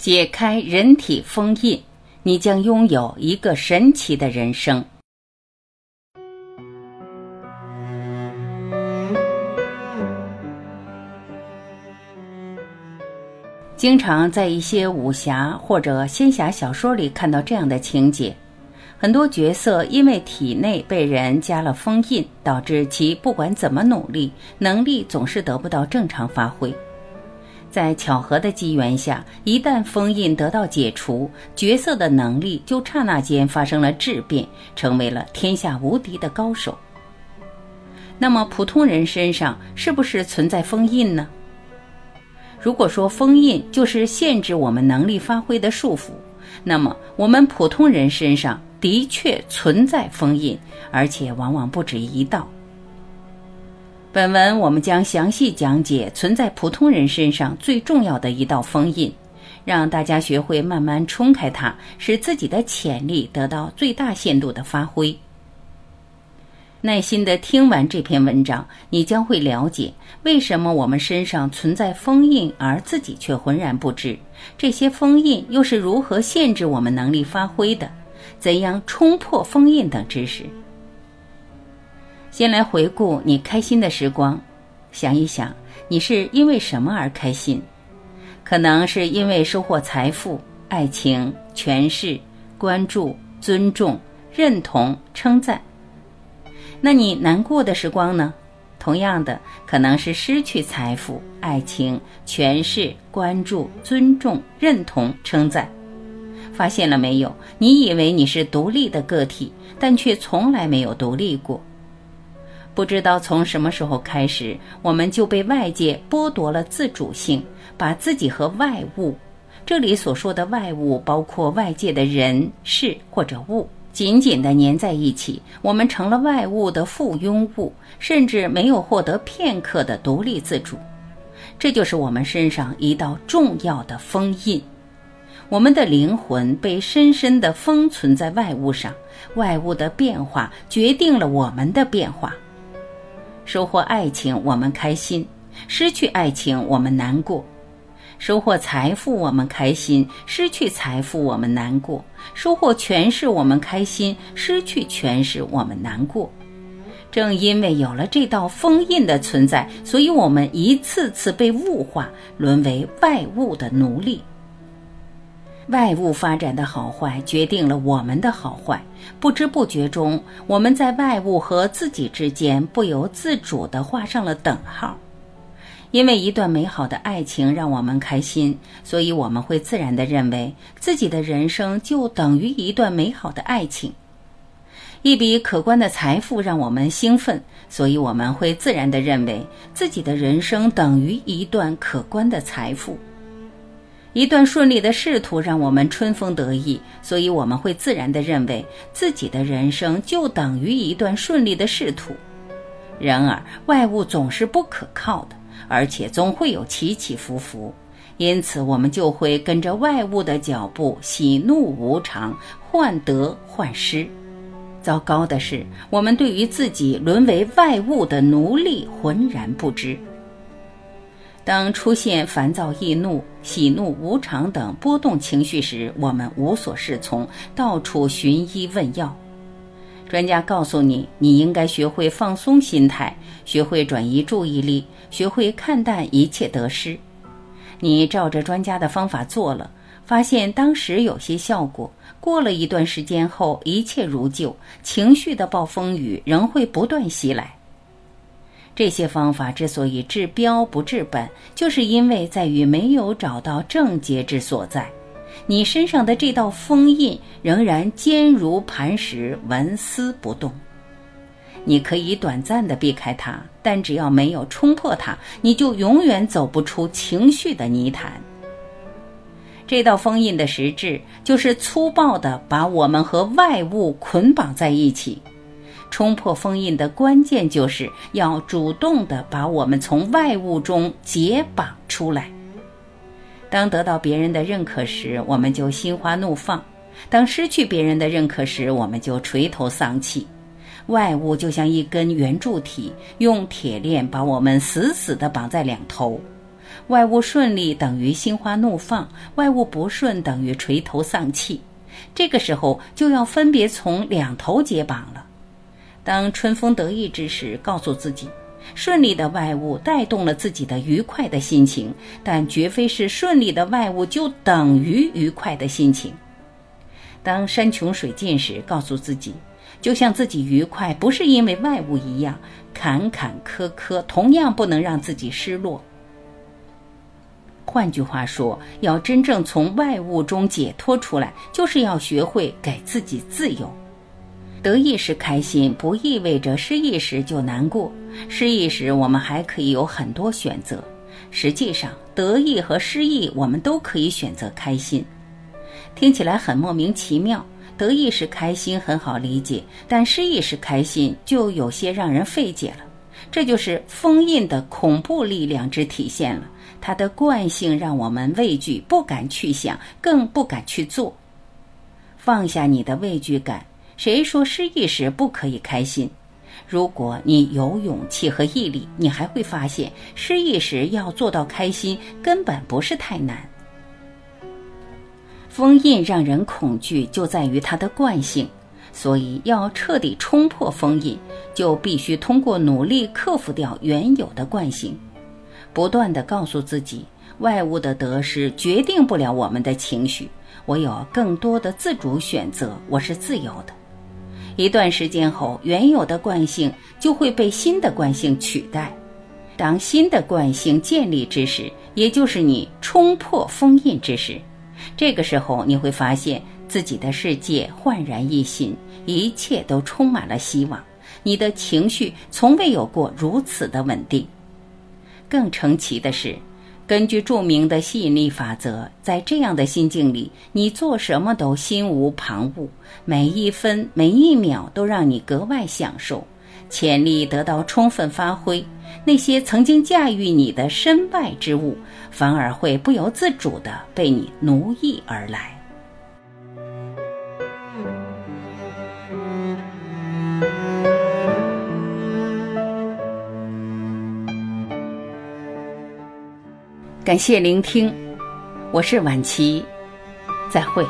解开人体封印，你将拥有一个神奇的人生。经常在一些武侠或者仙侠小说里看到这样的情节：很多角色因为体内被人加了封印，导致其不管怎么努力，能力总是得不到正常发挥。在巧合的机缘下，一旦封印得到解除，角色的能力就刹那间发生了质变，成为了天下无敌的高手。那么，普通人身上是不是存在封印呢？如果说封印就是限制我们能力发挥的束缚，那么我们普通人身上的确存在封印，而且往往不止一道。本文我们将详细讲解存在普通人身上最重要的一道封印，让大家学会慢慢冲开它，使自己的潜力得到最大限度的发挥。耐心的听完这篇文章，你将会了解为什么我们身上存在封印，而自己却浑然不知。这些封印又是如何限制我们能力发挥的？怎样冲破封印等知识。先来回顾你开心的时光，想一想，你是因为什么而开心？可能是因为收获财富、爱情、权势、关注、尊重、认同、称赞。那你难过的时光呢？同样的，可能是失去财富、爱情、权势、关注、尊重、认同、称赞。发现了没有？你以为你是独立的个体，但却从来没有独立过。不知道从什么时候开始，我们就被外界剥夺了自主性，把自己和外物（这里所说的外物包括外界的人事或者物）。紧紧地粘在一起，我们成了外物的附庸物，甚至没有获得片刻的独立自主。这就是我们身上一道重要的封印。我们的灵魂被深深地封存在外物上，外物的变化决定了我们的变化。收获爱情，我们开心；失去爱情，我们难过。收获财富，我们开心；失去财富，我们难过；收获权势，我们开心；失去权势，我们难过。正因为有了这道封印的存在，所以我们一次次被物化，沦为外物的奴隶。外物发展的好坏，决定了我们的好坏。不知不觉中，我们在外物和自己之间不由自主地画上了等号。因为一段美好的爱情让我们开心，所以我们会自然地认为自己的人生就等于一段美好的爱情。一笔可观的财富让我们兴奋，所以我们会自然地认为自己的人生等于一段可观的财富。一段顺利的仕途让我们春风得意，所以我们会自然地认为自己的人生就等于一段顺利的仕途。然而，外物总是不可靠的。而且总会有起起伏伏，因此我们就会跟着外物的脚步，喜怒无常，患得患失。糟糕的是，我们对于自己沦为外物的奴隶浑然不知。当出现烦躁易怒、喜怒无常等波动情绪时，我们无所适从，到处寻医问药。专家告诉你，你应该学会放松心态，学会转移注意力，学会看淡一切得失。你照着专家的方法做了，发现当时有些效果。过了一段时间后，一切如旧，情绪的暴风雨仍会不断袭来。这些方法之所以治标不治本，就是因为在于没有找到症结之所在。你身上的这道封印仍然坚如磐石，纹丝不动。你可以短暂的避开它，但只要没有冲破它，你就永远走不出情绪的泥潭。这道封印的实质就是粗暴的把我们和外物捆绑在一起。冲破封印的关键就是要主动的把我们从外物中解绑出来。当得到别人的认可时，我们就心花怒放；当失去别人的认可时，我们就垂头丧气。外物就像一根圆柱体，用铁链把我们死死地绑在两头。外物顺利等于心花怒放，外物不顺等于垂头丧气。这个时候就要分别从两头解绑了。当春风得意之时，告诉自己，顺利的外物带动了自己的愉快的心情，但绝非是顺利的外物就等于愉快的心情。当山穷水尽时，告诉自己，就像自己愉快不是因为外物一样，坎坎坷坷同样不能让自己失落。换句话说，要真正从外物中解脱出来，就是要学会给自己自由。得意时开心，不意味着失意时就难过。失意时，我们还可以有很多选择。实际上，得意和失意，我们都可以选择开心。听起来很莫名其妙，得意时开心很好理解，但失意时开心就有些让人费解了。这就是封印的恐怖力量之体现了。它的惯性让我们畏惧，不敢去想，更不敢去做。放下你的畏惧感，谁说失意时不可以开心？如果你有勇气和毅力，你还会发现，失意时要做到开心根本不是太难。封印让人恐惧，就在于它的惯性。所以，要彻底冲破封印，就必须通过努力克服掉原有的惯性。不断的告诉自己，外物的得失决定不了我们的情绪，我有更多的自主选择，我是自由的。一段时间后，原有的惯性就会被新的惯性取代。当新的惯性建立之时，也就是你冲破封印之时，这个时候你会发现自己的世界焕然一新，一切都充满了希望。你的情绪从未有过如此的稳定。更成奇的是，根据著名的吸引力法则，在这样的心境里，你做什么都心无旁骛，每一分每一秒都让你格外享受，潜力得到充分发挥。那些曾经驾驭你的身外之物，反而会不由自主地被你奴役而来。感谢聆听，我是晚琪，再会。